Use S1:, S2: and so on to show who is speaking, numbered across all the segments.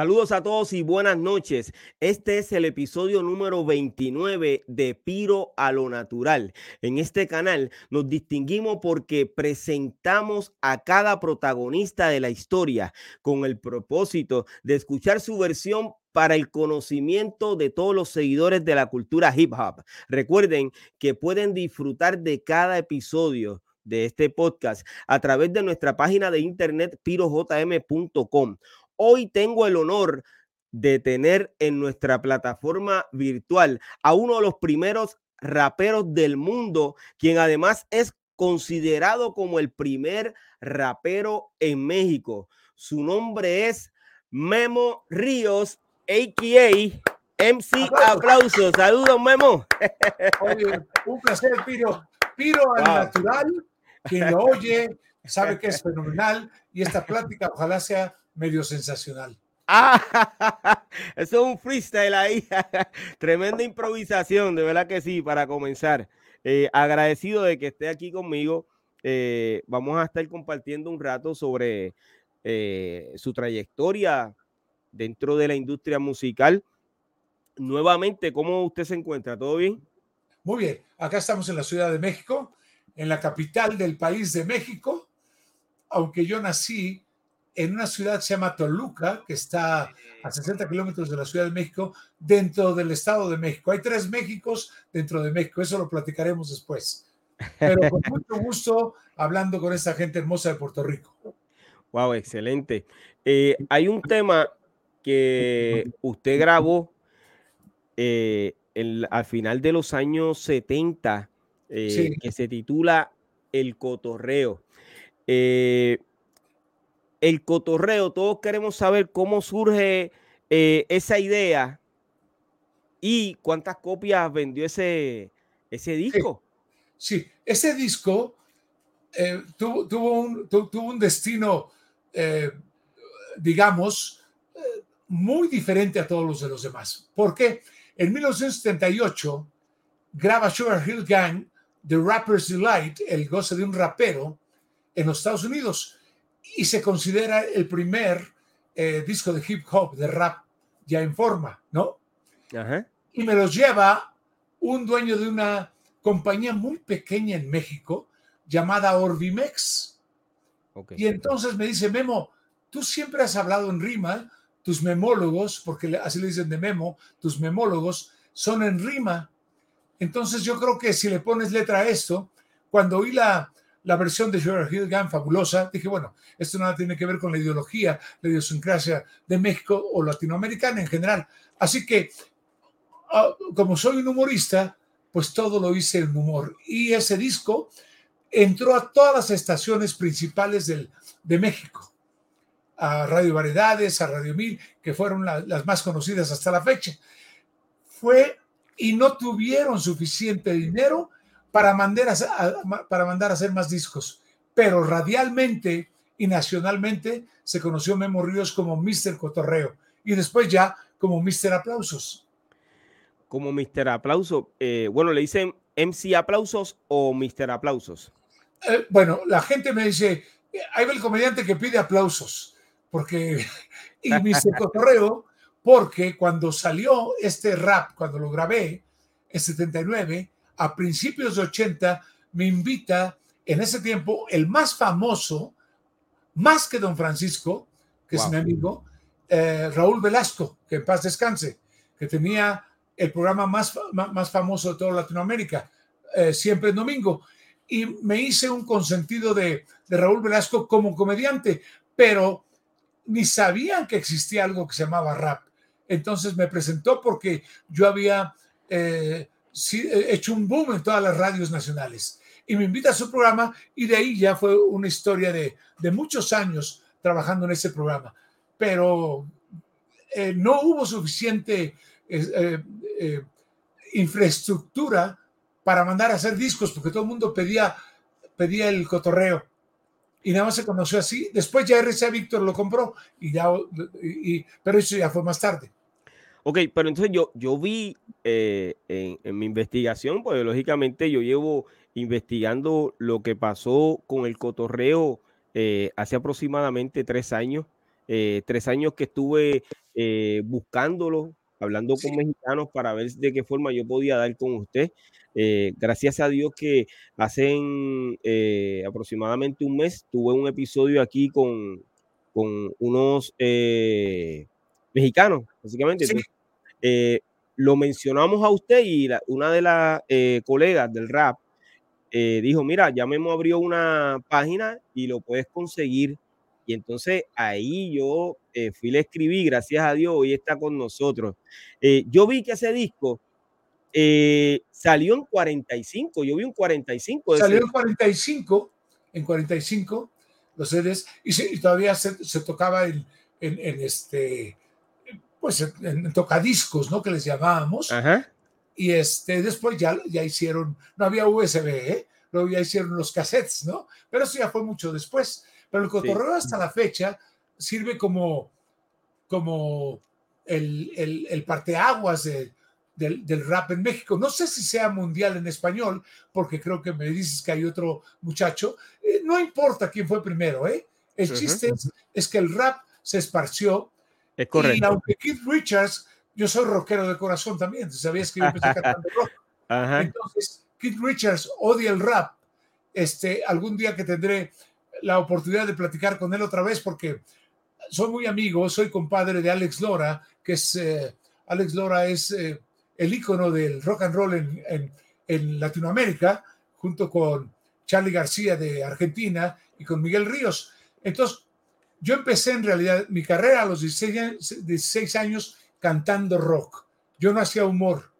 S1: Saludos a todos y buenas noches. Este es el episodio número 29 de Piro a lo Natural. En este canal nos distinguimos porque presentamos a cada protagonista de la historia con el propósito de escuchar su versión para el conocimiento de todos los seguidores de la cultura hip hop. Recuerden que pueden disfrutar de cada episodio de este podcast a través de nuestra página de internet pirojm.com Hoy tengo el honor de tener en nuestra plataforma virtual a uno de los primeros raperos del mundo, quien además es considerado como el primer rapero en México. Su nombre es Memo Ríos, a.k.a. MC Aplausos. Saludos, Memo.
S2: Oye, un placer, Piro. Piro al natural, quien lo oye, sabe que es fenomenal y esta plática ojalá sea medio sensacional.
S1: Ah, eso es un freestyle ahí. Tremenda improvisación, de verdad que sí, para comenzar. Eh, agradecido de que esté aquí conmigo. Eh, vamos a estar compartiendo un rato sobre eh, su trayectoria dentro de la industria musical. Nuevamente, ¿cómo usted se encuentra? ¿Todo bien?
S2: Muy bien. Acá estamos en la Ciudad de México, en la capital del país de México. Aunque yo nací en una ciudad que se llama Toluca, que está a 60 kilómetros de la Ciudad de México, dentro del Estado de México. Hay tres Méxicos dentro de México, eso lo platicaremos después. Pero con mucho gusto hablando con esta gente hermosa de Puerto Rico.
S1: Wow, excelente. Eh, hay un tema que usted grabó eh, al final de los años 70 eh, que se titula El Cotorreo. Eh, el cotorreo, todos queremos saber cómo surge eh, esa idea y cuántas copias vendió ese, ese disco.
S2: Sí, ese disco eh, tuvo, tuvo, un, tuvo, un, destino, eh, digamos, muy diferente a todos los de los demás. Porque en 1978 graba Sugar Hill Gang, The Rapper's Delight, el goce de un rapero, en los Estados Unidos y se considera el primer eh, disco de hip hop, de rap, ya en forma, ¿no? Y me los lleva un dueño de una compañía muy pequeña en México llamada Orbimex. Y entonces me dice, Memo, tú siempre has hablado en rima, tus memólogos, porque así le dicen de Memo, tus memólogos son en rima. Entonces yo creo que si le pones letra a esto, cuando oí la, la versión de Sugar Hill fabulosa, dije, bueno, esto nada tiene que ver con la ideología, la idiosincrasia de México o latinoamericana en general. Así que, ah, como soy un humorista, pues todo lo hice en humor. Y ese disco entró a todas las estaciones principales del, de México, a Radio Variedades, a Radio Mil, que fueron las más conocidas hasta la fecha. Fue y no tuvieron suficiente dinero para mandar a, para mandar a hacer más discos. Pero radialmente y nacionalmente se conoció Memo Ríos como Mr. Cotorreo y después ya como Mr. Aplausos.
S1: Como Mr. Aplauso. Eh, bueno, le dicen MC Aplausos o Mr. Aplausos.
S2: Eh, bueno, la gente me dice, hay el comediante que pide aplausos, porque, y Mr. Cotorreo, porque cuando salió este rap, cuando lo grabé en 79, a principios de 80 me invita en ese tiempo el más famoso, más que don Francisco, que es mi amigo, eh, Raúl Velasco, que en paz descanse, que tenía el programa más, más, famoso de toda Latinoamérica, eh, siempre en domingo. Y me hice un consentido de, de Raúl Velasco como comediante, pero ni sabían que existía algo que se llamaba rap. Entonces me presentó porque yo había eh, hecho un boom en todas las radios nacionales. Y me invita a su programa y de ahí ya fue una historia de, de muchos años trabajando en ese programa. Pero eh, no hubo suficiente eh, eh, infraestructura para mandar a hacer discos porque todo el mundo pedía, pedía el cotorreo. Y nada más se conoció así. Después ya RCA Víctor lo compró, y ya, y, pero eso ya fue más tarde.
S1: Ok, pero entonces yo, yo vi eh, en, mi investigación, pues lógicamente yo llevo investigando lo que pasó con el cotorreo eh, hace aproximadamente tres años. eh, tres años que estuve eh, buscándolo, hablando con mexicanos para ver de qué forma yo podía dar con usted. Eh, gracias a Dios que hace aproximadamente un mes tuve un episodio aquí con, con unos mexicanos, básicamente. lo mencionamos a usted y una de las colegas del rap dijo, mira, ya Memo abrió una página y lo puedes conseguir y entonces ahí yo eh, fui, le escribí, gracias a Dios, hoy está con nosotros. Eh, yo vi que ese disco eh, salió en 45, yo vi un 45.
S2: Salió en 45, en 45 los CDs, y, todavía se, tocaba en, en, este, pues en, tocadiscos, ¿no? Que les llamábamos. Y este, después ya, ya hicieron, no había USB, ¿eh? luego ya hicieron los cassettes, ¿no? Pero eso ya fue mucho después. Pero el cotorreo hasta la fecha sirve como, como el, el, el parteaguas del, del, rap en México. No sé si sea mundial en español, porque creo que me dices que hay otro muchacho. Eh, no importa quién fue primero, ¿eh? El chiste es, que el rap se esparció.
S1: Es correcto.
S2: Y aunque Keith Richards, yo soy rockero de corazón también, sabías que yo empecé cantando rock. Entonces, Keith Richards odia el rap. Este, algún día que tendré la oportunidad de platicar con él otra vez porque soy muy amigo, soy compadre de Alex Lora, que es, eh, Alex Lora es eh, el ícono del rock and roll en, en, Latinoamérica, junto con Charlie García de Argentina y con Miguel Ríos. Entonces, yo empecé en realidad mi carrera a los 16, 16 años cantando rock. Yo no hacía humor.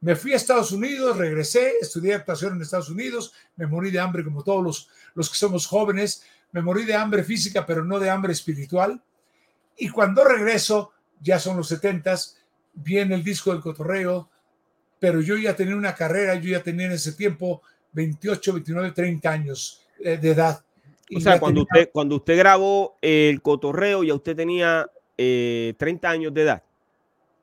S2: Me fui a Estados Unidos, regresé, estudié actuación en Estados Unidos, me morí de hambre como todos los los que somos jóvenes, me morí de hambre física, pero no de hambre espiritual. Y cuando regreso, ya son los setentas, viene el disco del cotorreo, pero yo ya tenía una carrera, yo ya tenía en ese tiempo 28, 29, 30 años eh, de edad.
S1: O sea, cuando, usted, cuando usted grabó el cotorreo, ya usted tenía 30 eh, años de edad.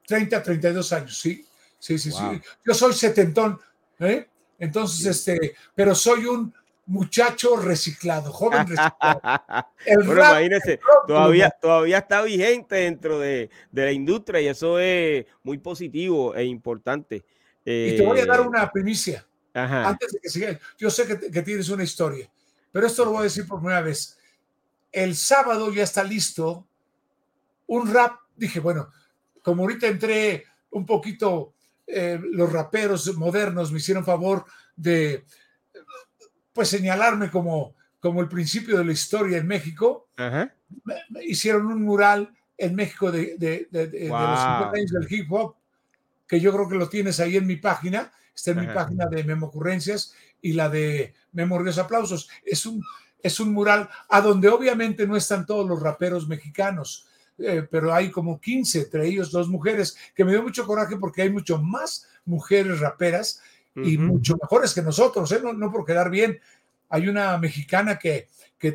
S2: 30, 32 años, sí. Sí, sí, sí. Yo soy setentón, ¿eh? Entonces, este, pero soy un muchacho reciclado, joven reciclado.
S1: imagínese, todavía, todavía está vigente dentro de, la industria y eso es muy positivo e importante.
S2: y te voy a dar eh, una primicia. Antes de que siga, yo sé que, que, tienes una historia, pero esto lo voy a decir por primera vez. El sábado ya está listo un rap. Dije, bueno, como ahorita entré un poquito, eh, los raperos modernos me hicieron favor de pues señalarme como, como el principio de la historia en México. Hicieron un mural en México de, de, los 50 años del hip hop, que yo creo que lo tienes ahí en mi página, está en mi página de Memocurrencias y la de Memorios Aplausos. Es un, es un mural a donde obviamente no están todos los raperos mexicanos, eh, pero hay como 15, entre ellos dos mujeres, que me dio mucho coraje porque hay mucho más mujeres raperas y mucho mejores que nosotros, ¿eh? no, no, por quedar bien. Hay una mexicana que, que,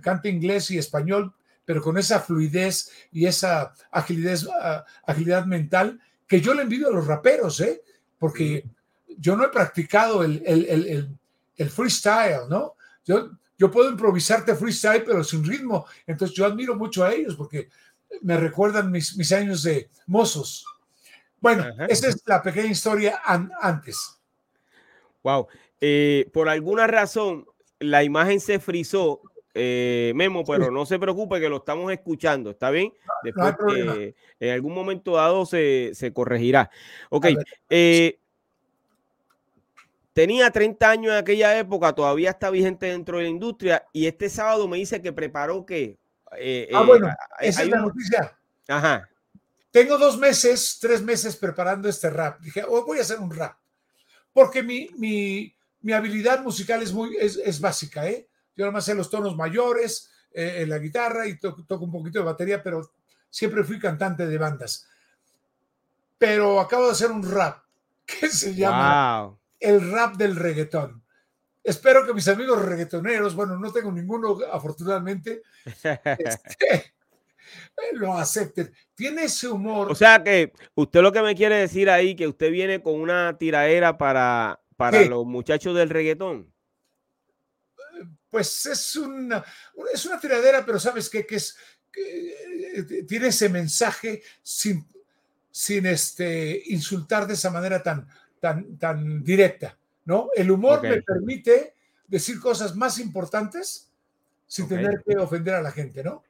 S2: canta inglés y español, pero con esa fluidez y esa agilidad, ah, agilidad mental que yo le envidio a los raperos, ¿eh? porque yo no he practicado el, el, el, el, freestyle, ¿no? Yo, yo puedo improvisarte freestyle, pero sin ritmo. Entonces yo admiro mucho a ellos porque me recuerdan mis, mis años de mozos. Bueno, esa es la pequeña historia antes.
S1: Wow. Eh, por alguna razón, la imagen se frizó, eh, Memo, pero no se preocupe que lo estamos escuchando, ¿está bien? Después, en algún momento dado se, corregirá. Ok. Eh, tenía 30 años en aquella época, todavía está vigente dentro de la industria y este sábado me dice que preparó que...
S2: ah, bueno, esa es la noticia.
S1: Ajá.
S2: Tengo dos meses, tres meses preparando este rap. Dije, oh, voy a hacer un rap porque mi, mi, mi habilidad musical es, muy, es, es básica, ¿eh? Yo nada más sé los tonos mayores eh, en la guitarra y toco un poquito de batería, pero siempre fui cantante de bandas. Pero acabo de hacer un rap que se llama el rap del reggaetón. Espero que mis amigos reggaetoneros, bueno, no tengo ninguno afortunadamente, este, lo acepten. Tiene ese humor.
S1: O sea que usted lo que me quiere decir ahí, que usted viene con una tiradera para, para los muchachos del reggaetón.
S2: Pues es una, es una tiradera, pero ¿sabes qué? Que es, eh, tiene ese mensaje sin, sin este, insultar de esa manera tan, tan, tan directa, ¿no? El humor me permite decir cosas más importantes sin tener que ofender a la gente, ¿no?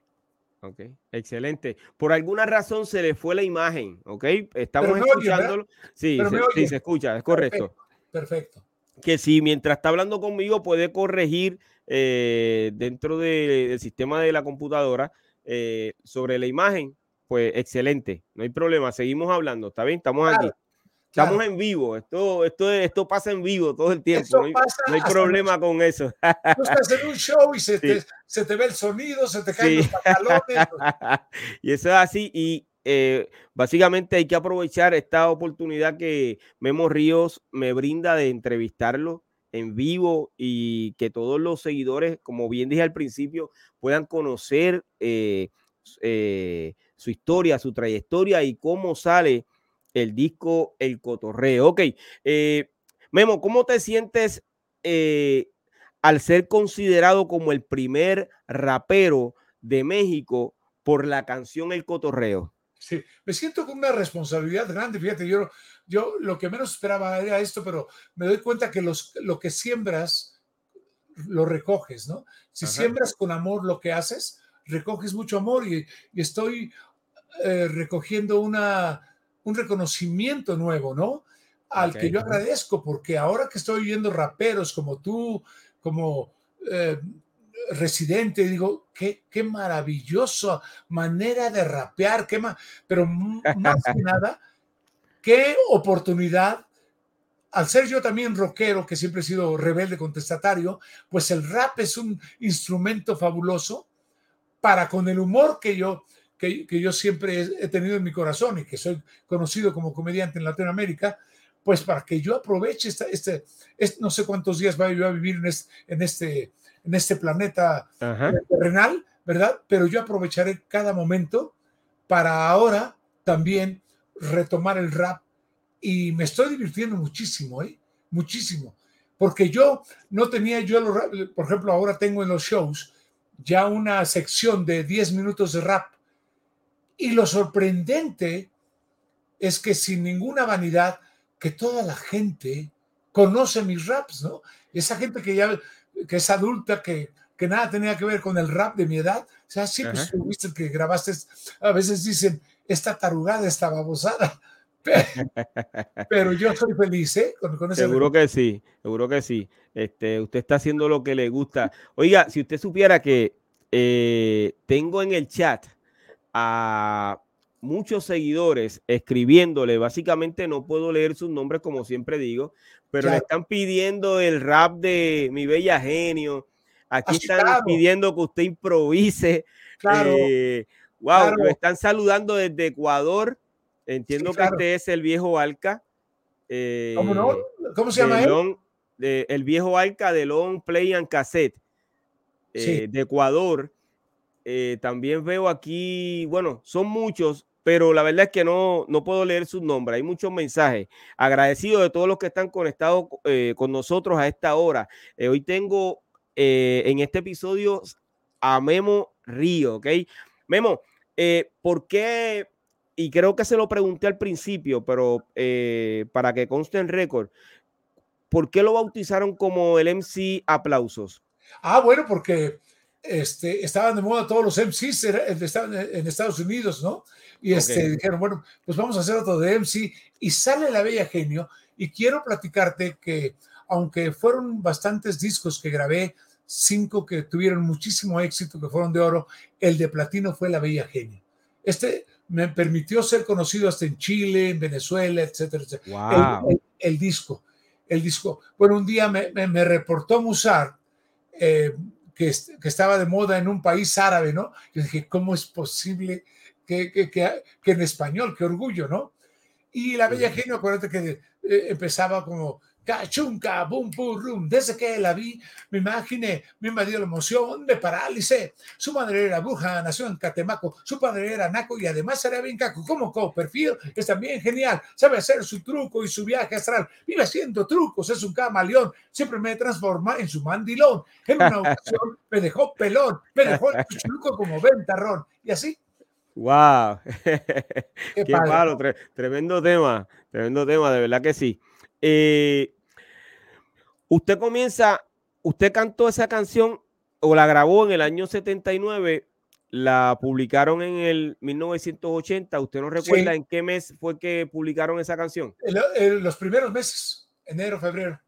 S1: Ok, excelente. Por alguna razón se le fue la imagen, ¿ok? Estamos escuchándolo. sí, se, se, escucha, es correcto.
S2: Perfecto.
S1: Que si mientras está hablando conmigo puede corregir eh, dentro del sistema de la computadora eh, sobre la imagen, pues excelente, no hay problema, seguimos hablando, ¿está bien? Estamos aquí. Estamos en vivo, esto, esto, esto pasa en vivo todo el tiempo, no hay, problema con eso.
S2: Tú estás en un show y se, te, se te, ve el sonido, se te caen los pantalones.
S1: y eso es así, y eh, básicamente hay que aprovechar esta oportunidad que Memo Ríos me brinda de entrevistarlo en vivo y que todos los seguidores, como bien dije al principio, puedan conocer eh, eh, su historia, su trayectoria y cómo sale el disco El Cotorreo. Ok, eh, Memo, ¿cómo te sientes eh, al ser considerado como el primer rapero de México por la canción El Cotorreo?
S2: Sí, me siento con una responsabilidad grande. Fíjate, yo, yo lo que menos esperaba era esto, pero me doy cuenta que los, lo que siembras, lo recoges, ¿no? Si siembras con amor lo que haces, recoges mucho amor y, estoy eh, recogiendo una, un reconocimiento nuevo, ¿no? Al que yo agradezco, porque ahora que estoy viendo raperos como tú, como eh, residente, digo, qué, qué maravillosa manera de rapear, qué pero más que nada, qué oportunidad. Al ser yo también rockero, que siempre he sido rebelde contestatario, pues el rap es un instrumento fabuloso para con el humor que yo, que, yo siempre he, tenido en mi corazón y que soy conocido como comediante en Latinoamérica, pues para que yo aproveche este, este, no sé cuántos días voy a vivir en este, en este, en este planeta terrenal, ¿verdad? Pero yo aprovecharé cada momento para ahora también retomar el rap y me estoy divirtiendo muchísimo, ¿eh? Muchísimo. Porque yo no tenía, yo, por ejemplo, ahora tengo en los shows ya una sección de 10 minutos de rap y lo sorprendente es que sin ninguna vanidad, que toda la gente conoce mis raps, ¿no? Esa gente que ya que es adulta, que, que nada tenía que ver con el rap de mi edad, o sea, sí, pues viste que grabaste, a veces dicen, esta tarugada, esta babosada, pero, yo soy feliz, ¿eh?
S1: Con, seguro que sí, seguro que sí. Este, usted está haciendo lo que le gusta. Oiga, si usted supiera que eh, tengo en el chat a muchos seguidores escribiéndole. Básicamente no puedo leer sus nombres como siempre digo, pero le están pidiendo el rap de mi bella genio. Aquí están pidiendo que usted improvise. Claro. Eh, wow, lo están saludando desde Ecuador. Entiendo que este es el viejo Alca.
S2: ¿Cómo no? ¿Cómo se llama él?
S1: el viejo Alca de Long Play and Cassette eh, de Ecuador. Eh, también veo aquí, bueno, son muchos, pero la verdad es que no, no puedo leer sus nombres. Hay muchos mensajes. Agradecido de todos los que están conectados eh, con nosotros a esta hora. Eh, hoy tengo en este episodio a Memo Río, ¿ok? Memo, ¿por qué? Y creo que se lo pregunté al principio, pero para que conste en récord, ¿por qué lo bautizaron como el MC Aplausos?
S2: Ah, bueno, porque este, estaban de moda todos los MCs en Estados Unidos, ¿no? Y este, dijeron, bueno, pues vamos a hacer otro de MC. Y sale La Bella Genio. Y quiero platicarte que, aunque fueron bastantes discos que grabé, cinco que tuvieron muchísimo éxito, que fueron de oro, el de platino fue La Bella Genio. Este me permitió ser conocido hasta en Chile, en Venezuela, etcétera, etcétera. El, disco, el disco. Bueno, un día me, me, reportó Musar, eh, que, estaba de moda en un país árabe, ¿no? Yo dije, ¿cómo es posible que, que, que, en español? Qué orgullo, ¿no? Y la Bella Genio, acuérdate que eh, empezaba como cachunca, boom, boom, rum. Desde que la vi, me imaginé, me invadió la emoción, me paralicé. Su madre era bruja, nació en Catemaco, su padre era naco y además era bien caco. Como Copperfield es también genial, sabe hacer su truco y su viaje astral. Vive haciendo trucos, es un camaleón, siempre me transforma en su mandilón. En una ocasión me dejó pelón, me dejó el truco como ventarrón. Y así
S1: Wow, qué, palo, tremendo tema, tremendo tema, de verdad que sí. Eh, usted comienza, usted cantó esa canción o la grabó en el año 79, la publicaron en el 1980. ¿Usted no recuerda en qué mes fue que publicaron esa canción?
S2: En, los primeros meses, enero, febrero.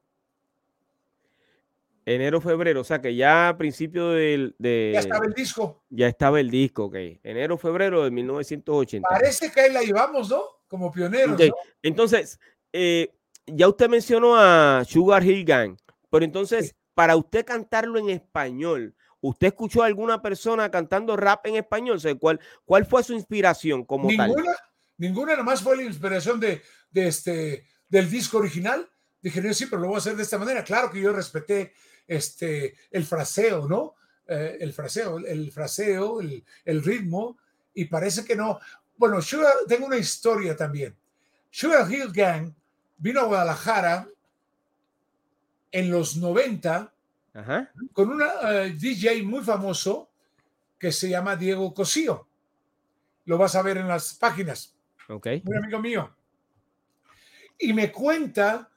S1: Enero, febrero, o sea que ya a principio del... De,
S2: ya estaba el disco.
S1: Ya estaba el disco, ok. Enero, febrero de 1980.
S2: Parece que ahí la llevamos, ¿no? Como pioneros.
S1: Entonces, eh, ya usted mencionó a Sugar Hill Gang, pero entonces, para usted cantarlo en español, ¿usted escuchó a alguna persona cantando rap en español? ¿cuál, ¿Cuál fue su inspiración como
S2: ninguna,
S1: tal?
S2: Ninguna, nomás fue la inspiración de, de este, del disco original. Dije, no, sí, pero lo voy a hacer de esta manera. Claro que yo respeté este, el fraseo, ¿no? Eh, el fraseo, el fraseo, el, el, ritmo, y parece que no. Bueno, yo tengo una historia también. Sugar Hill Gang vino a Guadalajara en los 90 con un eh, DJ muy famoso que se llama Diego Cosío. Lo vas a ver en las páginas.
S1: Okay.
S2: Un amigo mío. Y me cuenta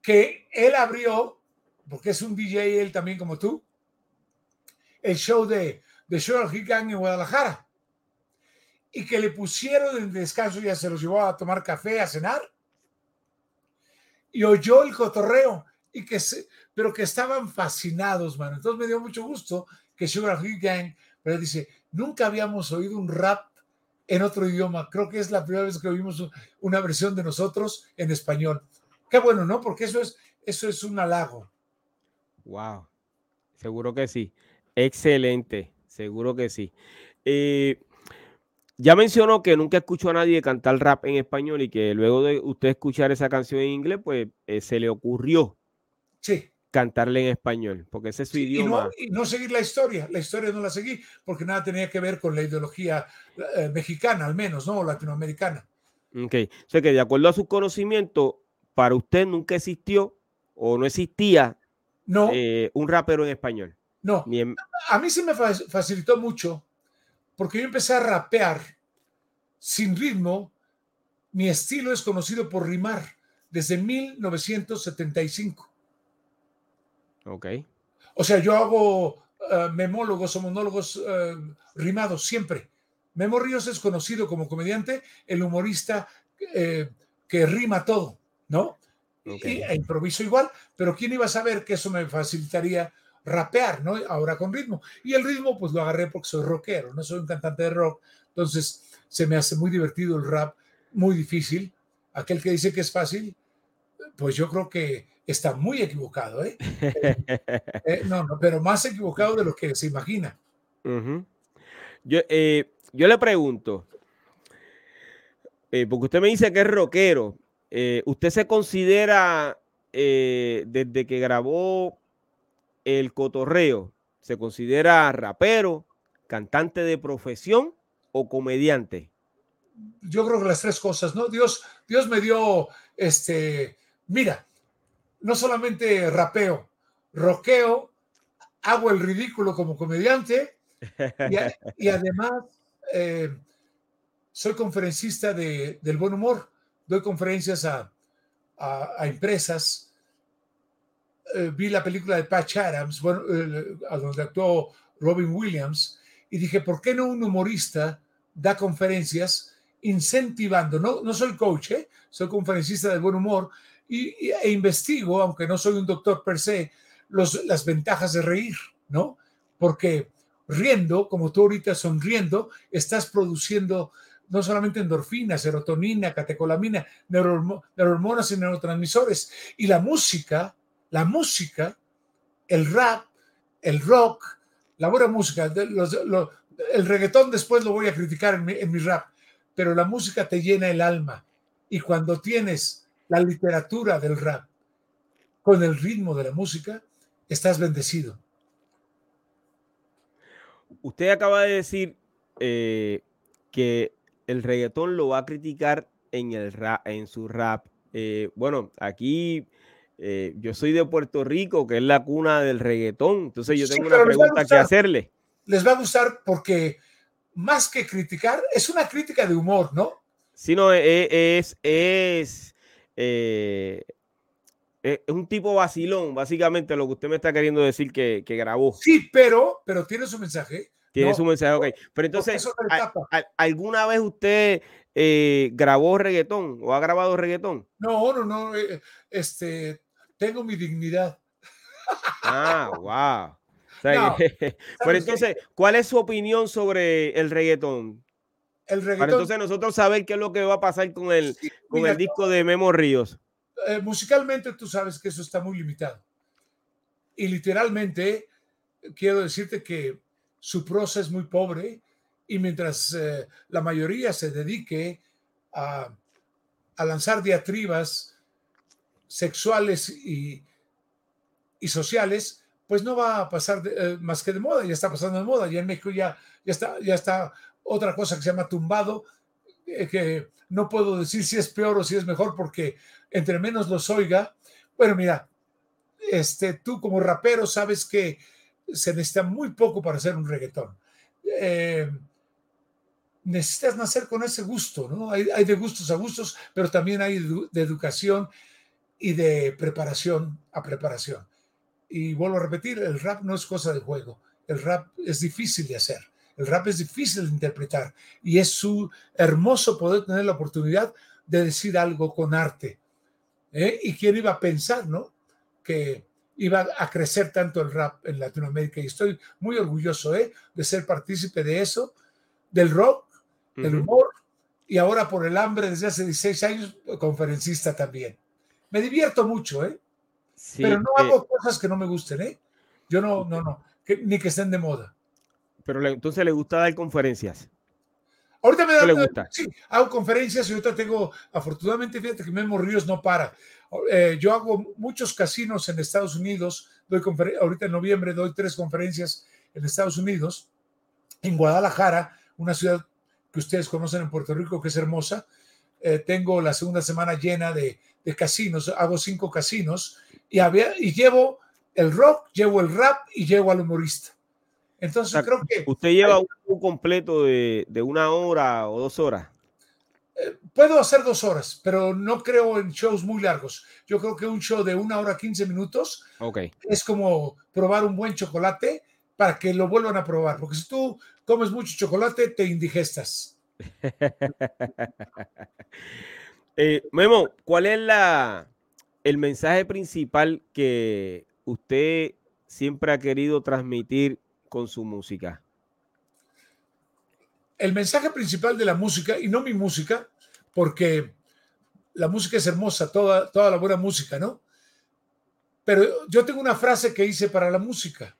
S2: que él abrió porque es un DJ él también como tú, el show de, de Sugar Gang en Guadalajara. Y que le pusieron en descanso, ya se los llevó a tomar café, a cenar. Y oyó el cotorreo, y que se, pero que estaban fascinados, mano. Entonces me dio mucho gusto que Sugar Hill Gang, pero dice, nunca habíamos oído un rap en otro idioma. Creo que es la primera vez que oímos una versión de nosotros en español. Qué bueno, ¿no? Porque eso es, eso es un halago.
S1: Wow, seguro que sí. Excelente, seguro que sí. Eh, ya mencionó que nunca escuchó a nadie cantar rap en español y que luego de usted escuchar esa canción en inglés, pues eh, se le ocurrió
S2: sí.
S1: cantarle en español, porque ese es su idioma.
S2: Y no, seguir la historia, la historia no la seguí porque nada tenía que ver con la ideología eh, mexicana, al menos, ¿no? O latinoamericana.
S1: Ok, o sea que de acuerdo a su conocimiento, para usted nunca existió o no existía
S2: no.
S1: Eh, un rapero en español.
S2: No. A mí sí me facilitó mucho porque yo empecé a rapear sin ritmo. Mi estilo es conocido por rimar desde 1975.
S1: Ok.
S2: O sea, yo hago eh, memólogos o monólogos eh, rimados siempre. Memo Ríos es conocido como comediante, el humorista que rima todo, ¿no? Y, e improviso igual, pero ¿quién iba a saber que eso me facilitaría rapear, ¿no? Ahora con ritmo. Y el ritmo, pues lo agarré porque soy rockero, no soy un cantante de rock. Entonces, se me hace muy divertido el rap, muy difícil. Aquel que dice que es fácil, pues yo creo que está muy equivocado, ¿eh? eh no, no, pero más equivocado de lo que se imagina.
S1: yo, eh, yo le pregunto, eh, porque usted me dice que es rockero, ¿Usted se considera, desde que grabó El Cotorreo, se considera rapero, cantante de profesión o comediante?
S2: Yo creo que las tres cosas, ¿no? Dios, Dios me dio, este, mira, no solamente rapeo, roqueo, hago el ridículo como comediante y, además eh, soy conferencista de, del buen humor doy conferencias a, a, empresas. Eh, vi la película de Patch Adams, bueno, eh, a donde actuó Robin Williams, y dije, ¿por qué no un humorista da conferencias incentivando? No, no soy coach, ¿eh? soy conferencista de buen humor y, e investigo, aunque no soy un doctor per se, los, las ventajas de reír, ¿no? Porque riendo, como tú ahorita sonriendo, estás produciendo no solamente endorfina, serotonina, catecolamina, neurohormonas y neurotransmisores. Y la música, la música, el rap, el rock, la buena música, el reggaetón después lo voy a criticar en mi, en mi rap, pero la música te llena el alma. Y cuando tienes la literatura del rap con el ritmo de la música, estás bendecido.
S1: Usted acaba de decir eh, que el reggaetón lo va a criticar en, el rap, en su rap. Eh, bueno, aquí eh, yo soy de Puerto Rico, que es la cuna del reggaetón. Entonces yo tengo una pregunta que hacerle.
S2: Les va a gustar porque más que criticar, es una crítica de humor, ¿no?
S1: Sí, no, e, es, es, es, un tipo vacilón, básicamente lo que usted me está queriendo decir que, que grabó.
S2: Sí, pero, pero tiene su mensaje.
S1: Tiene su mensaje, ok. Pero entonces, ¿alguna vez usted eh, grabó reggaetón o ha grabado reggaetón?
S2: No, no, no. Eh, este, tengo mi dignidad.
S1: Ah, wow. pero entonces, ¿cuál es su opinión sobre el reggaetón? El reggaetón. Para entonces nosotros saber qué es lo que va a pasar con el, con el disco de Memo Ríos.
S2: Eh, musicalmente tú sabes que eso está muy limitado. Y literalmente quiero decirte que su prosa es muy pobre y mientras eh, la mayoría se dedique a, lanzar diatribas sexuales y, sociales, pues no va a pasar eh, más que de moda, ya está pasando de moda, ya en México ya, ya, está, ya está otra cosa que se llama tumbado, eh, que no puedo decir si es peor o si es mejor porque entre menos los oiga, bueno, mira, este, tú como rapero sabes que se necesita muy poco para hacer un reggaetón. Eh, necesitas nacer con ese gusto, ¿no? Hay, de gustos a gustos, pero también hay de, educación y de preparación a preparación. Y vuelvo a repetir, el rap no es cosa de juego, el rap es difícil de hacer, el rap es difícil de interpretar y es su hermoso poder tener la oportunidad de decir algo con arte. ¿eh? ¿Y quién iba a pensar, no? Que iba a crecer tanto el rap en Latinoamérica y estoy muy orgulloso ¿eh? de ser partícipe de eso, del rock, del humor y ahora por el hambre desde hace 16 años conferencista también. Me divierto mucho, ¿eh? pero no hago cosas que no me gusten, ¿eh? Yo no, no, no, ni que estén de moda.
S1: Pero entonces le gusta dar conferencias.
S2: Ahorita me da, le gusta? Sí, hago conferencias y ahorita tengo, afortunadamente, fíjate que Memo Ríos no para. Eh, yo hago muchos casinos en Estados Unidos, doy ahorita en noviembre doy tres conferencias en Estados Unidos, en Guadalajara, una ciudad que ustedes conocen en Puerto Rico, que es hermosa. Eh, tengo la segunda semana llena de, casinos, hago cinco casinos y, había, y llevo el rock, llevo el rap y llevo al humorista. Entonces creo que...
S1: ¿Usted lleva un completo de, de una hora o dos horas?
S2: puedo hacer dos horas, pero no creo en shows muy largos. Yo creo que un show de una hora 15 minutos es como probar un buen chocolate para que lo vuelvan a probar, porque si tú comes mucho chocolate, te indigestas.
S1: Eh, Memo, ¿cuál es la, el mensaje principal que usted siempre ha querido transmitir con su música?
S2: el mensaje principal de la música, y no mi música, porque la música es hermosa, toda, toda la buena música, ¿no? Pero yo tengo una frase que hice para la música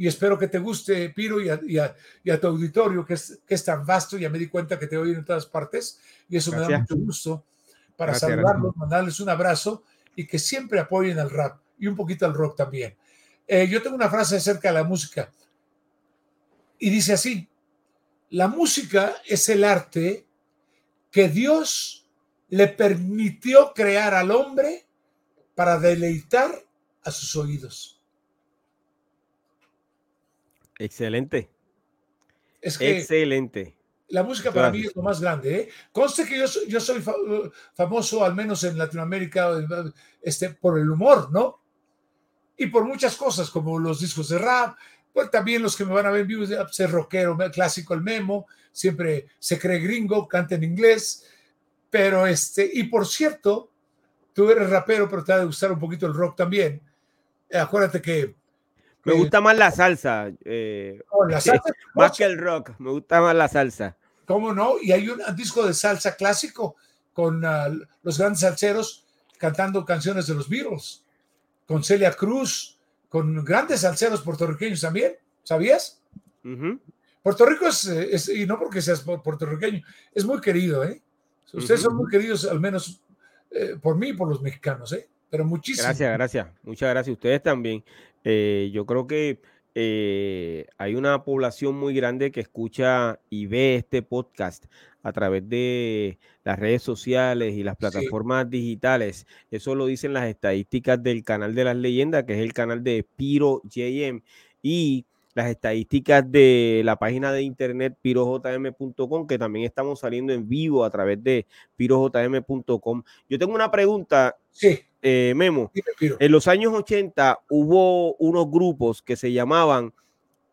S2: y espero que te guste, Piro, y a, tu auditorio, que es, que es, tan vasto, ya me di cuenta que te oyen en todas partes, y eso me da mucho gusto para saludarlos, mandarles un abrazo y que siempre apoyen al rap y un poquito al rock también. Eh, yo tengo una frase acerca de la música y dice así, la música es el arte que Dios le permitió crear al hombre para deleitar a sus oídos.
S1: Excelente. Excelente.
S2: La música para mí es lo más grande. ¿eh? Conste que yo, yo soy famoso, al menos en Latinoamérica, este, por el humor, ¿no? Y por muchas cosas, como los discos de rap, pues también los que me van a ver en vivo, ser rockero clásico, el memo, siempre se cree gringo, canta en inglés, pero este, y por cierto, tú eres rapero, pero te ha de gustar un poquito el rock también. Eh, acuérdate que...
S1: Me gusta más la salsa. Eh, más que el rock, me gusta más la salsa.
S2: ¿Cómo no? Y hay un disco de salsa clásico con ah, los grandes salseros cantando canciones de los Beatles, con Celia Cruz, con grandes salseros puertorriqueños también, ¿sabías? Puerto Rico es, y no porque seas puertorriqueño, es muy querido, ¿eh? Ustedes son muy queridos, al menos eh, por mí y por los mexicanos, ¿eh? Pero muchísimo.
S1: Gracias, gracias. Muchas gracias. Ustedes también. Eh, yo creo que eh, hay una población muy grande que escucha y ve este podcast a través de las redes sociales y las plataformas digitales. Eso lo dicen las estadísticas del canal de las leyendas, que es el canal de Piro JM. Y las estadísticas de la página de internet pirojm.com, que también estamos saliendo en vivo a través de pirojm.com. Yo tengo una pregunta,
S2: sí.
S1: Eh, Memo. En los años 80 hubo unos grupos que se llamaban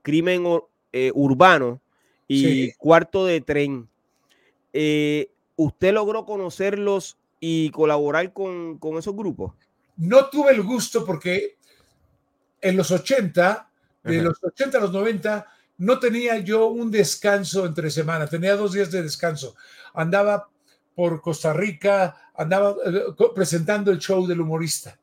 S1: Crimen eh, Urbano y Cuarto de Tren. Eh, ¿Usted logró conocerlos y colaborar con, con esos grupos?
S2: No tuve el gusto porque en los 80 de los 80 a los 90 no tenía yo un descanso entre semana, tenía dos días de descanso. Andaba por Costa Rica, andaba eh, presentando el show del humorista.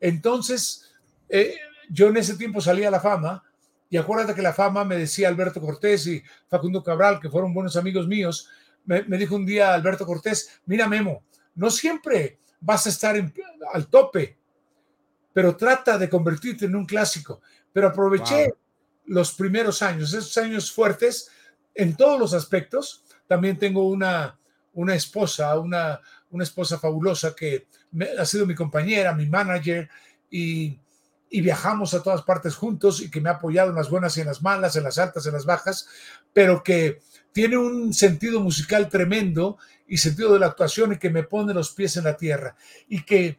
S2: Entonces, eh, yo en ese tiempo salía a la fama y acuérdate que la fama me decía Alberto Cortés y Facundo Cabral, que fueron buenos amigos míos, me, dijo un día Alberto Cortés, mira Memo, no siempre vas a estar al tope, pero trata de convertirte en un clásico. Pero aproveché los primeros años, esos años fuertes en todos los aspectos. También tengo una, una esposa, una, una esposa fabulosa que ha sido mi compañera, mi manager, y, y, viajamos a todas partes juntos y que me ha apoyado en las buenas y en las malas, en las altas, en las bajas, pero que tiene un sentido musical tremendo y sentido de la actuación y que me pone los pies en la tierra y que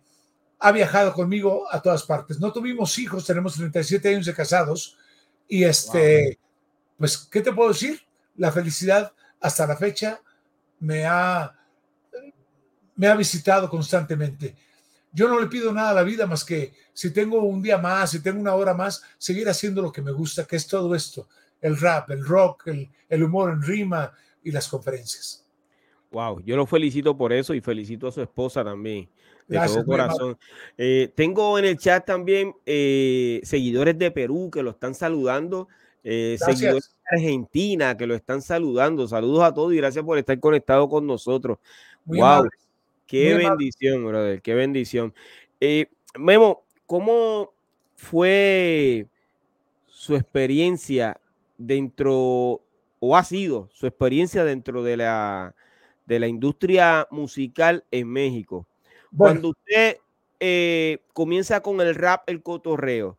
S2: ha viajado conmigo a todas partes. No tuvimos hijos, tenemos 37 años de casados y este, pues, ¿qué te puedo decir? La felicidad hasta la fecha me ha, me ha visitado constantemente. Yo no le pido nada a la vida más que si tengo un día más, si tengo una hora más, seguir haciendo lo que me gusta, que es todo esto, el rap, el rock, el, el humor en rima y las conferencias.
S1: Wow, yo lo felicito por eso y felicito a su esposa también de todo corazón. Eh, tengo en el chat también eh, seguidores de Perú que lo están saludando, eh, seguidores Argentina que lo están saludando. Saludos a todos y gracias por estar conectado con nosotros. wow, qué bendición, brother, qué bendición. Memo, ¿cómo fue su experiencia dentro, o ha sido su experiencia dentro de la, de la industria musical en México? Cuando usted eh, comienza con el rap, el cotorreo,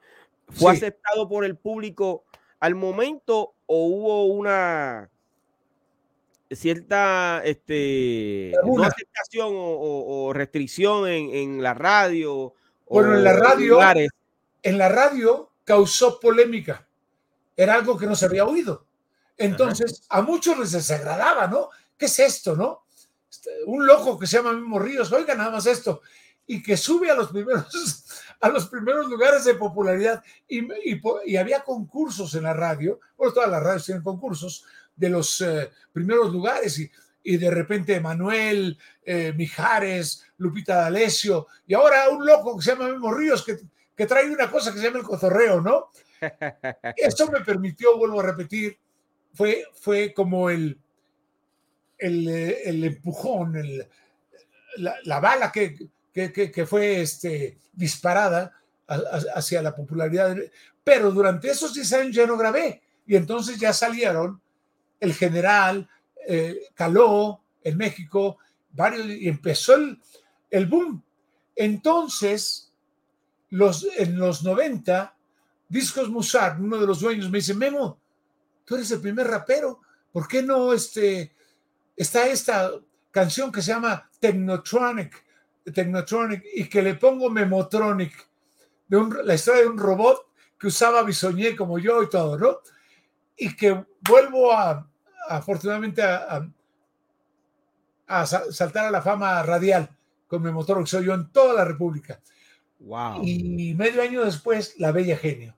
S1: ¿fue aceptado por el público al momento o hubo una cierta este, aceptación o, restricción en, la radio?
S2: Bueno, en la radio, en la radio causó polémica. Era algo que no se había oído. Entonces, a muchos les desagradaba, ¿no? ¿Qué es esto, no? Este, un loco que se llama Mimo Ríos, oiga nada más esto, y que sube a los primeros, a los primeros lugares de popularidad. Y, y, había concursos en la radio, bueno, todas las radios tienen concursos de los eh, primeros lugares, y, y, de repente Manuel, eh, Mijares, Lupita D'Alessio, y ahora un loco que se llama Mimo Ríos, que, que trae una cosa que se llama el cotorreo, ¿no? Eso me permitió, vuelvo a repetir, fue, fue como el, el, empujón, la, bala que, que, fue este, disparada hacia la popularidad. Pero durante esos 10 años ya no grabé. Y entonces ya salieron el general, eh, Caló en México, varios, y empezó el, el boom. Entonces, los, en los 90, Discos Musar, uno de los dueños, me dice, Memo, tú eres el primer rapero, ¿por qué no este, está esta canción que se llama Technotronic, Technotronic y que le pongo Memotronic, de la historia de un robot que usaba bisoñé como yo y todo, ¿no? Y que vuelvo a, afortunadamente, a, a, saltar a la fama radial con Memotronic, soy yo en toda la República.
S1: Wow.
S2: Y medio año después, La Bella Genio.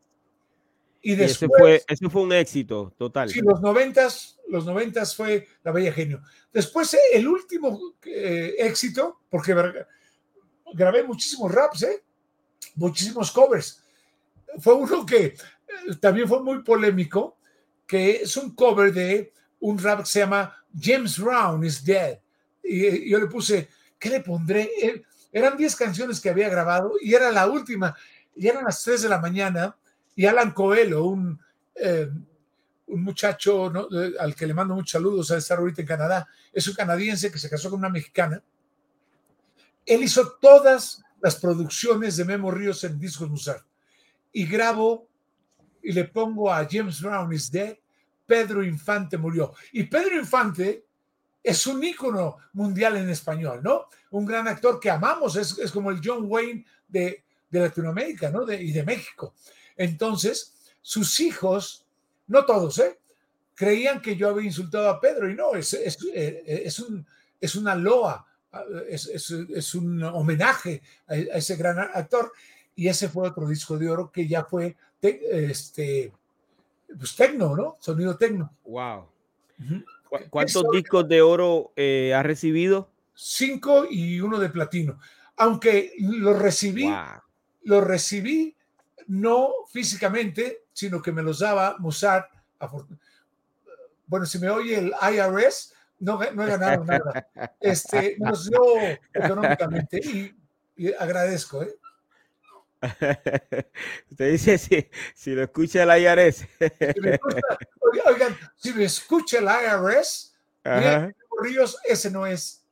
S1: Y después, ese, fue, un éxito total.
S2: Sí, los noventas, los noventas fue La Bella Genio. Después, eh, el último eh, éxito, porque grabé muchísimos raps, ¿eh? muchísimos covers. Fue uno que eh, también fue muy polémico, que es un cover de un rap que se llama James Brown is Dead. Y, yo le puse, ¿qué le pondré? Eran 10 canciones que había grabado y era la última. Y eran las 3 de la mañana y Alan Coelho, un, eh, un muchacho al que le mando muchos saludos a estar ahorita en Canadá, es un canadiense que se casó con una mexicana. Él hizo todas las producciones de Memo Ríos en discos Musar. Y grabo y le pongo a James Brown is Dead, Pedro Infante murió. Y Pedro Infante es un ícono mundial en español, ¿no? Un gran actor que amamos, es, es como el John Wayne de, de Latinoamérica, ¿no? y de México. Entonces, sus hijos, no todos, ¿eh? Creían que yo había insultado a Pedro y no, es, es, eh, es, un, es una loa, es, es, un homenaje a, ese gran actor. Y ese fue otro disco de oro que ya fue este, pues tecno, ¿no? Sonido tecno.
S1: Wow. ¿Cuántos discos de oro eh, ha recibido?
S2: Cinco y uno de platino. Aunque lo recibí, lo recibí no físicamente, sino que me los daba Mossad. Bueno, si me oye el IRS, no, no he ganado nada. Este, me los dio económicamente y, agradezco. ¿eh?
S1: Usted dice si, si lo escucha el IRS.
S2: oigan, si me escucha el IRS, Ríos, ese no es.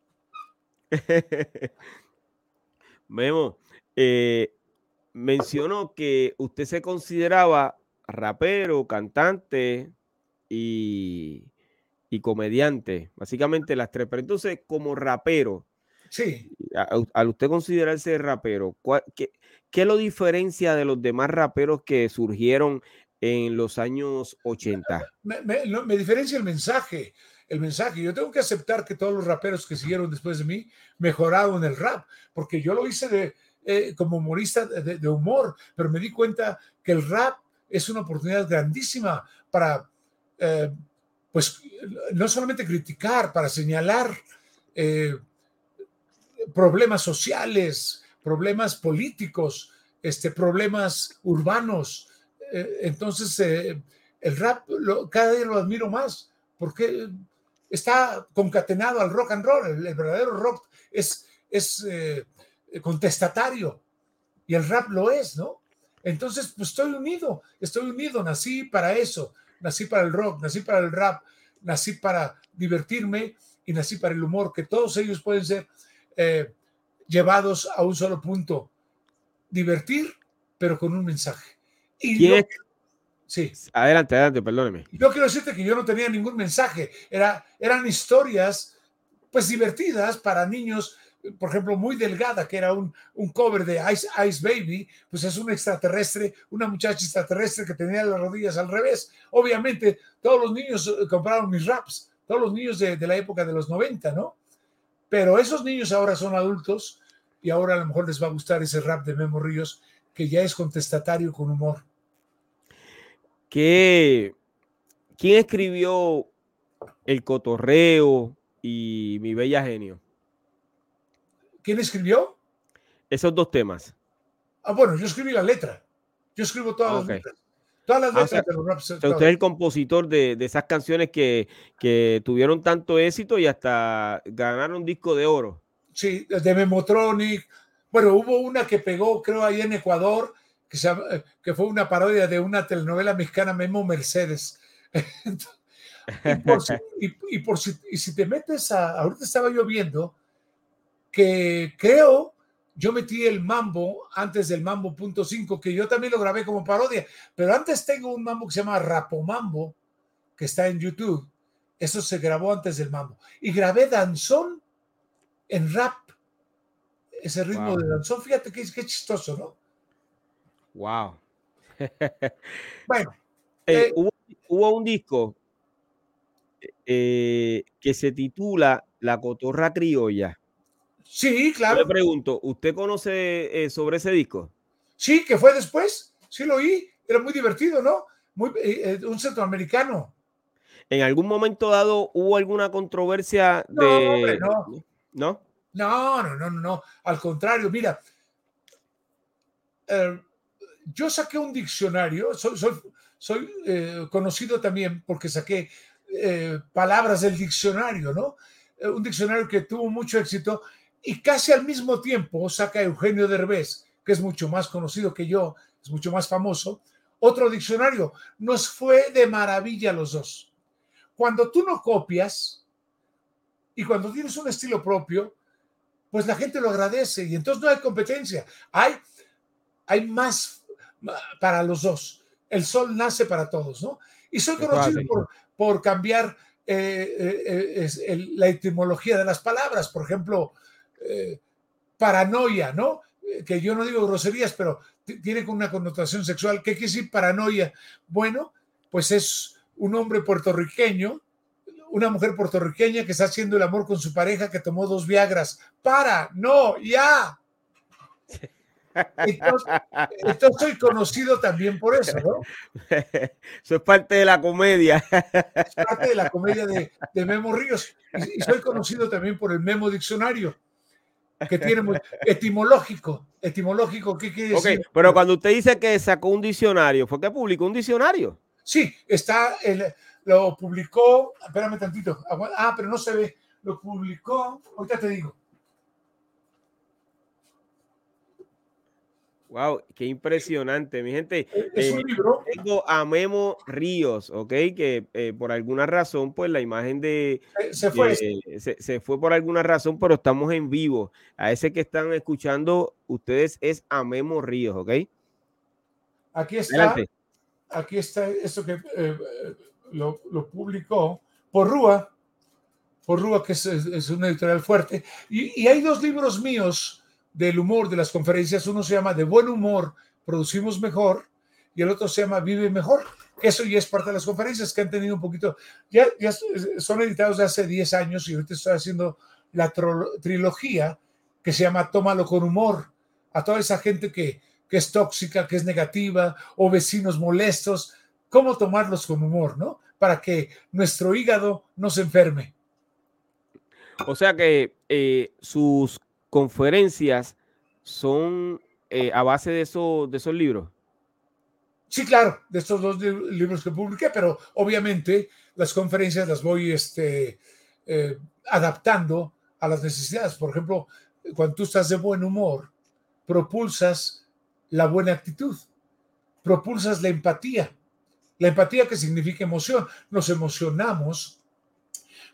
S1: Memo, eh, mencionó que usted se consideraba rapero, cantante y, comediante, básicamente las tres. Pero entonces, como rapero,
S2: sí.
S1: al usted considerarse rapero, qué, qué, lo diferencia de los demás raperos que surgieron en los años 80?
S2: Me, me diferencia el mensaje el mensaje. Yo tengo que aceptar que todos los raperos que siguieron después de mí mejoraron el rap, porque yo lo hice de, eh, como humorista de, humor, pero me di cuenta que el rap es una oportunidad grandísima para, eh, pues, no solamente criticar, para señalar eh, problemas sociales, problemas políticos, este, problemas urbanos. entonces, el rap cada día lo admiro más porque está concatenado al rock and roll. El, verdadero rock es, es contestatario. Y el rap lo es, ¿no? Entonces, pues estoy unido, estoy unido, nací para eso, nací para el rock, nací para el rap, nací para divertirme y nací para el humor, que todos ellos pueden ser eh, llevados a un solo punto, divertir, pero con un mensaje.
S1: Y sí. Adelante, adelante, perdóneme.
S2: Yo quiero decirte que yo no tenía ningún mensaje, Era, eran historias pues divertidas para niños por ejemplo, muy delgada, que era un, un, cover de Ice, Ice Baby, pues es un extraterrestre, una muchacha extraterrestre que tenía las rodillas al revés. Obviamente, todos los niños eh, compraron mis raps, todos los niños de, de la época de los 90, ¿no? Pero esos niños ahora son adultos y ahora a lo mejor les va a gustar ese rap de Memo Ríos, que ya es contestatario con humor.
S1: ¿Qué, ¿Quién escribió El Cotorreo y Mi Bella Genio?
S2: ¿Quién escribió?
S1: Esos dos temas.
S2: Ah, bueno, yo escribí la letra. Yo escribo todas las letras. Todas las
S1: ah, letras de los raps. usted es el compositor de, esas canciones que, tuvieron tanto éxito y hasta ganaron disco de oro.
S2: Sí, de Memotronic. Bueno, hubo una que pegó, creo, ahí en Ecuador, que, eh, que fue una parodia de una telenovela mexicana, Memo Mercedes. y, por si, y, por si, y si te metes a. Ahorita estaba yo viendo que creo yo metí el mambo antes del mambo punto 5, que yo también lo grabé como parodia, pero antes tengo un mambo que se llama Rapomambo, que está en YouTube. Eso se grabó antes del mambo. Y grabé danzón en rap. Ese ritmo de danzón, fíjate que qué chistoso, ¿no?
S1: Wow.
S2: bueno.
S1: Eh, eh, hubo, un disco eh, que se titula La Cotorra Criolla.
S2: Sí, claro.
S1: le pregunto, ¿usted conoce eh, sobre ese disco?
S2: Sí, que fue después. Sí, lo oí. Era muy divertido, ¿no? Muy, eh, eh, un centroamericano.
S1: ¿En algún momento dado hubo alguna controversia
S2: de.
S1: No,
S2: no. ¿No? No, no, no, Al contrario, mira. yo saqué un diccionario, soy, soy, soy conocido también porque saqué palabras del diccionario, ¿no? Un diccionario que tuvo mucho éxito Y casi al mismo tiempo saca Eugenio Derbez, que es mucho más conocido que yo, es mucho más famoso, otro diccionario. Nos fue de maravilla los dos. Cuando tú no copias y cuando tienes un estilo propio, pues la gente lo agradece y entonces no hay competencia. Hay, hay más para los dos. El sol nace para todos, ¿no? Y soy conocido por, por cambiar eh, eh, eh, la etimología de las palabras. Por ejemplo, paranoia, ¿no? Que yo no digo groserías, pero tiene una connotación sexual. ¿Qué quiere decir paranoia? Bueno, pues es un hombre puertorriqueño, una mujer puertorriqueña que está haciendo el amor con su pareja que tomó dos Viagras. Para, no, ya. Entonces, soy conocido también por eso, ¿no?
S1: Eso es parte de la comedia.
S2: Es parte de la comedia de, Memo Ríos. Y, soy conocido también por el Memo Diccionario, que tiene etimológico. Etimológico, ¿qué quiere decir?
S1: pero cuando usted dice que sacó un diccionario, ¿fue que publicó un diccionario?
S2: Sí, está, el, lo publicó, espérame tantito, ah, pero no se ve, lo publicó, ahorita te digo,
S1: Wow, qué impresionante, mi gente.
S2: Es un eh, libro.
S1: Tengo a Memo Ríos, ¿ok? Que eh, por alguna razón, pues la imagen de...
S2: Se, fue.
S1: se, fue por alguna razón, pero estamos en vivo. A ese que están escuchando ustedes es a Memo Ríos, ¿ok?
S2: Aquí está. Aquí está esto que eh, lo, publicó por Rúa, por Rúa, que es, es una editorial fuerte. Y, y hay dos libros míos del humor de las conferencias, uno se llama De buen humor, producimos mejor, y el otro se llama Vive mejor. Eso ya es parte de las conferencias que han tenido un poquito, ya, ya son editados de hace 10 años y ahorita estoy haciendo la trilogía que se llama Tómalo con humor, a toda esa gente que, que es tóxica, que es negativa, o vecinos molestos, cómo tomarlos con humor, ¿no? Para que nuestro hígado no se enferme.
S1: O sea que eh, sus conferencias son eh, a base de, eso, de esos libros.
S2: Sí, claro, de estos dos libros que publiqué, pero obviamente las conferencias las voy este, eh, adaptando a las necesidades. Por ejemplo, cuando tú estás de buen humor, propulsas la buena actitud, propulsas la empatía. La empatía que significa emoción. Nos emocionamos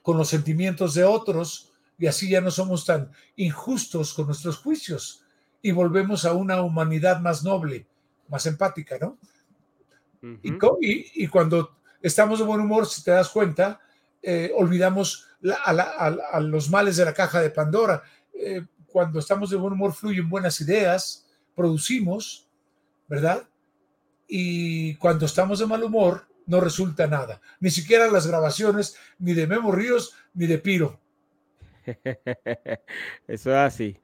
S2: con los sentimientos de otros y así ya no somos tan injustos con nuestros juicios y volvemos a una humanidad más noble, más empática, ¿no? y, cuando estamos de buen humor, si te das cuenta, eh, olvidamos a, los males de la caja de Pandora. Eh, cuando estamos de buen humor fluyen buenas ideas, producimos, ¿verdad? Y cuando estamos de mal humor, no resulta nada. Ni siquiera las grabaciones, ni de Memo Ríos, ni de Piro.
S1: Eso es así.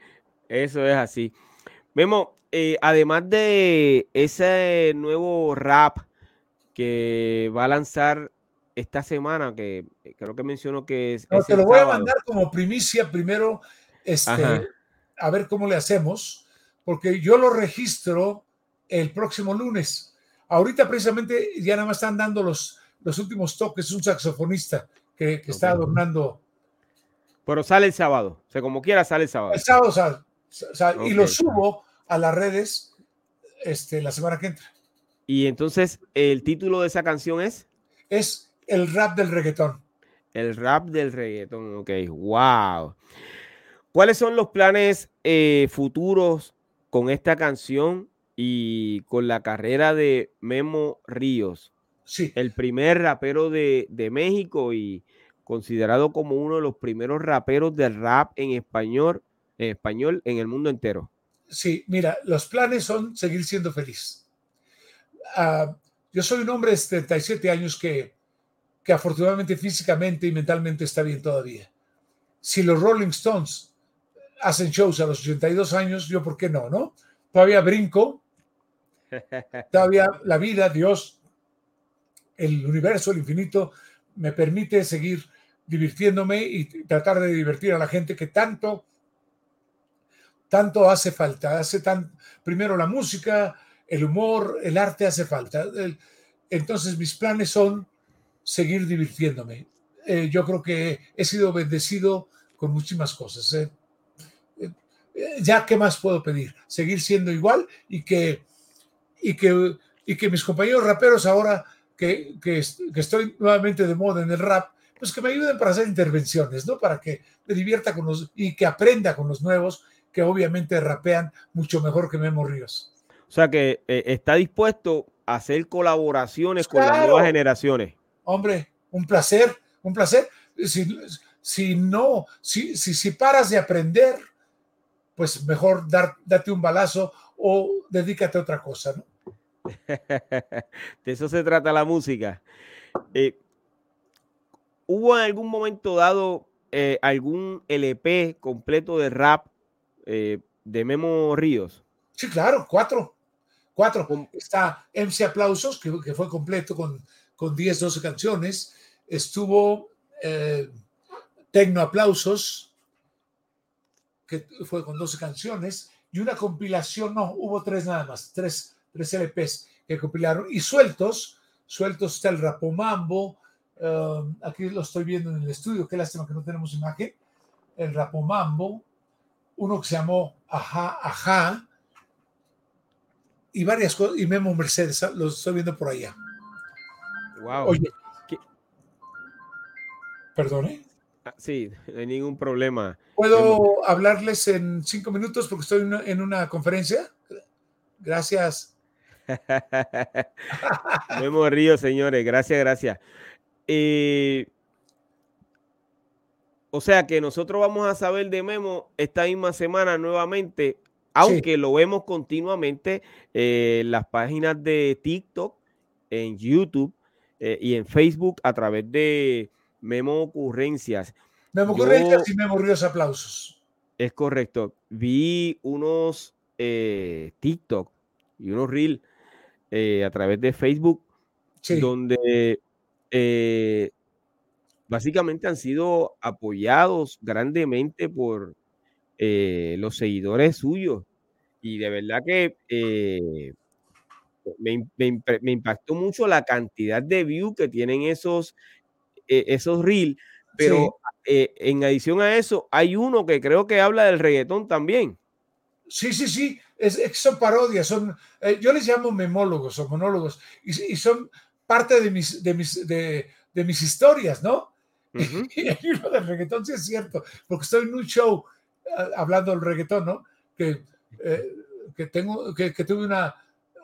S1: Eso es así. Memo, eh, además de ese nuevo rap que va a lanzar esta semana, que eh, creo que mencionó que es.
S2: te lo voy a mandar como primicia primero, este, a ver cómo le hacemos, porque yo lo registro el próximo lunes. Ahorita precisamente ya nada más están dando los, los últimos toques, un saxofonista que, está adornando
S1: pero sale el sábado. O sea, como quiera, sale el sábado.
S2: El sábado sale. Y lo subo a las redes este, la semana que entra.
S1: Y entonces, ¿el título de esa canción es?
S2: Es el rap del reggaetón.
S1: El rap del reggaetón, ok. Wow. ¿Cuáles son los planes eh, futuros con esta canción y con la carrera de Memo Ríos?
S2: Sí.
S1: El primer rapero de, de México y considerado como uno de los primeros raperos de rap en español, en español en el mundo entero.
S2: Sí, mira, los planes son seguir siendo feliz. Ah, yo soy un hombre de 37 años que, que afortunadamente físicamente y mentalmente está bien todavía. Si los Rolling Stones hacen shows a los 82 años, yo por qué no, ¿no? Todavía brinco, todavía la vida, Dios, el universo, el infinito, me permite seguir divirtiéndome y tratar de divertir a la gente que tanto, tanto hace falta. Hace tan, primero la música, el humor, el arte hace falta. Entonces mis planes son seguir divirtiéndome. Eh, yo creo que he sido bendecido con muchísimas cosas. ¿eh? eh, ya qué más puedo pedir, seguir siendo igual y que, y que, y que mis compañeros raperos ahora que, que, que estoy nuevamente de moda en el rap, pues que me ayuden para hacer intervenciones, ¿no? Para que me divierta con los y que aprenda con los nuevos que obviamente rapean mucho mejor que Memo Ríos.
S1: O sea que eh, está dispuesto a hacer colaboraciones con las nuevas generaciones.
S2: Hombre, un placer, un placer. Si, si no, si, si, si paras de aprender, pues mejor dar, date un balazo o dedícate a otra cosa, ¿no?
S1: de eso se trata la música. Eh, ¿Hubo en algún momento dado eh, algún LP completo de rap eh, de Memo Ríos?
S2: Sí, claro, cuatro. Cuatro. Está MC Aplausos, que, que, fue completo con, con 10, 12 canciones. Estuvo Tecno Aplausos, que fue con 12 canciones. Y una compilación, no, hubo tres nada más, tres tres LPs que compilaron y sueltos, sueltos está el Rapomambo, uh, aquí lo estoy viendo en el estudio, qué lástima que no tenemos imagen, el Rapomambo, uno que se llamó Ajá, Ajá, y varias cosas, y Memo Mercedes, lo estoy viendo por allá.
S1: Wow. Oye, ¿Qué?
S2: perdone.
S1: Ah, sí, no hay ningún problema.
S2: ¿Puedo hablarles en cinco minutos porque estoy en una conferencia? Gracias.
S1: Memo Río, señores. Gracias, gracias. Eh, o sea que nosotros vamos a saber de Memo esta misma semana nuevamente, aunque lo vemos continuamente en las páginas de TikTok, en YouTube eh, y en Facebook a través de Memo Ocurrencias.
S2: Memo Ocurrencias y Memo Ríos Aplausos.
S1: Es correcto. Vi unos eh, TikTok y unos Reels eh, a través de Facebook, donde eh, básicamente han sido apoyados grandemente por eh, los seguidores suyos. Y de verdad que me, me, impactó mucho la cantidad de views que tienen esos, esos reels. Pero en adición a eso, hay uno que creo que habla del reggaetón también.
S2: Sí, sí, sí, es, son parodias, son, eh, yo les llamo memólogos o monólogos, y, son parte de mis, de mis, de, mis historias, ¿no? y el libro del reggaetón sí es cierto, porque estoy en un show hablando del reggaetón, ¿no? Que, eh, que, tengo, que, tuve una eh,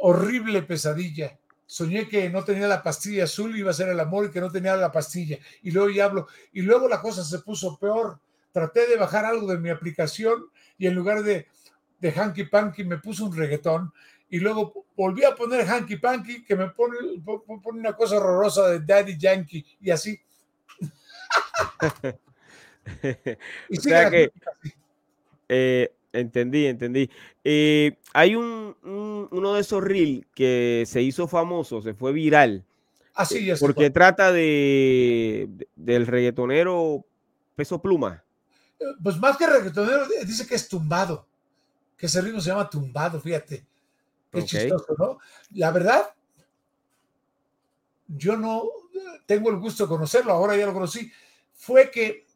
S2: horrible pesadilla. Soñé que no tenía la pastilla azul, iba a ser el amor y que no tenía la pastilla. Y luego ya hablo. Y luego la cosa se puso peor. Traté de bajar algo de mi aplicación y en lugar de, de Hanky Panky me puso un reggaetón y luego volví a poner Hanky Panky que me pone, pone una cosa horrorosa de Daddy Yankee y así.
S1: y o sea que, eh, entendí, entendí. Eh, hay un, uno de esos reels que se hizo famoso, se fue viral.
S2: Así
S1: es. Porque trata de, del reggaetonero Peso Pluma
S2: pues más que reggaetonero, dice que es tumbado, que ese ritmo se llama tumbado, fíjate. Qué chistoso, ¿no? La verdad, yo no tengo el gusto de conocerlo, ahora ya lo conocí. Fue que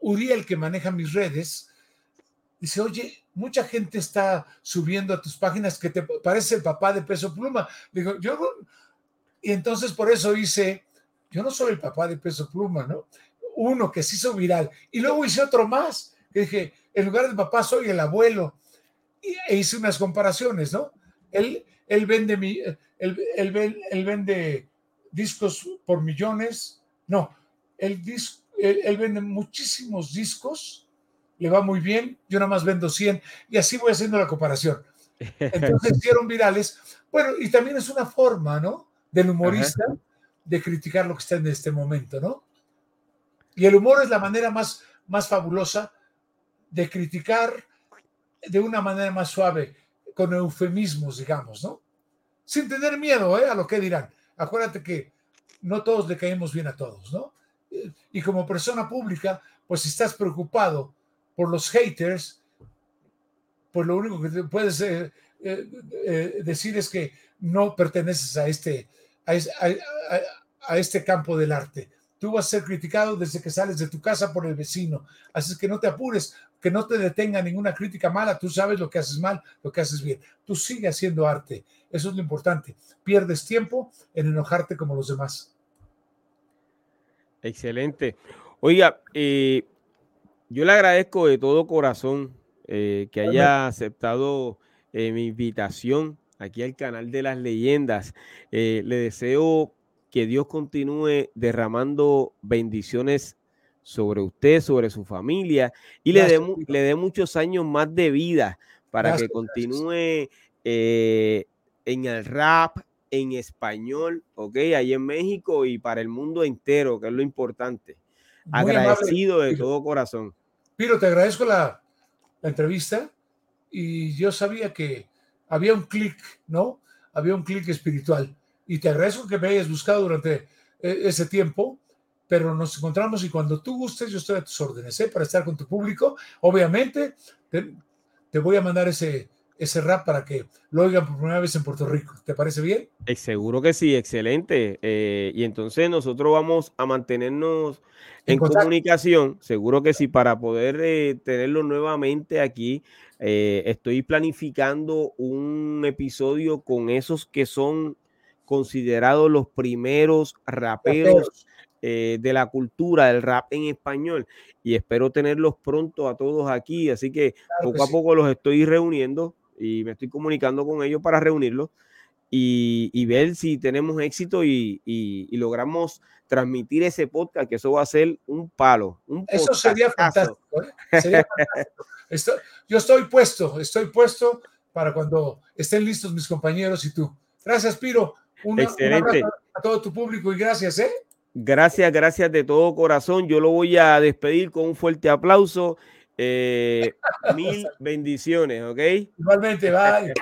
S2: Uriel, que maneja mis redes, dice, oye, mucha gente está subiendo a tus páginas que te parece el papá de Peso Pluma. Digo, yo, y entonces por eso hice, yo no soy el papá de Peso Pluma, ¿no? uno que se hizo viral y luego hice otro más, que dije, en lugar de papá soy el abuelo, y, e hice unas comparaciones, ¿no? Él, él, vende, mi, él, él, vende discos por millones, no, él, él, vende muchísimos discos, le va muy bien, yo nada más vendo 100 y así voy haciendo la comparación. Entonces hicieron virales. Bueno, y también es una forma, ¿no? Del humorista de criticar lo que está en este momento, ¿no? Y el humor es la manera más, más fabulosa de criticar de una manera más suave, con eufemismos, digamos, ¿no? Sin tener miedo ¿eh? a lo que dirán. Acuérdate que no todos le caemos bien a todos, ¿no? Y como persona pública, pues si estás preocupado por los haters, pues lo único que puedes eh, eh, decir es que no perteneces a este, a este campo del arte tú vas a ser criticado desde que sales de tu casa por el vecino. Así que no te apures, que no te detenga ninguna crítica mala. Tú sabes lo que haces mal, lo que haces bien. Tú sigue haciendo arte. Eso es lo importante. Pierdes tiempo en enojarte como los demás.
S1: Excelente. Oiga, eh, yo le agradezco de todo corazón eh, que haya aceptado eh, mi invitación aquí al canal de las leyendas. le deseo que Dios continúe derramando bendiciones sobre usted, sobre su familia y le dé, le dé muchos años más de vida para que continúe en el rap, en español, ¿ok? Ahí en México y para el mundo entero, que es lo importante. Agradecido de todo corazón.
S2: Piro, te agradezco la, entrevista y yo sabía que había un clic, ¿no? Había un clic espiritual. Y te agradezco que me hayas buscado durante eh, ese tiempo, pero nos encontramos y cuando tú gustes, yo estoy a tus órdenes, ¿eh? Para estar con tu público. Obviamente, te voy a mandar ese, ese rap para que lo oigan por primera vez en Puerto Rico. ¿Te parece bien?
S1: Eh, seguro que sí, excelente. Eh, y entonces nosotros vamos a mantenernos en, comunicación, seguro que sí, para poder tenerlo nuevamente aquí. estoy planificando un episodio con esos que son considerados los primeros raperos. De la cultura del rap en español y espero tenerlos pronto a todos aquí, así que poco a poco los estoy reuniendo y me estoy comunicando con ellos para reunirlos y, ver si tenemos éxito y, logramos transmitir ese podcast, que eso va a ser un palo.
S2: eso sería fantástico. ¿eh? yo estoy puesto, estoy puesto para cuando estén listos mis compañeros y tú. Gracias, Piro. Un, Excelente. a todo tu público y gracias, ¿eh?
S1: Gracias, gracias de todo corazón. Yo lo voy a despedir con un fuerte aplauso. Eh, mil bendiciones, ¿ok?
S2: Igualmente, bye.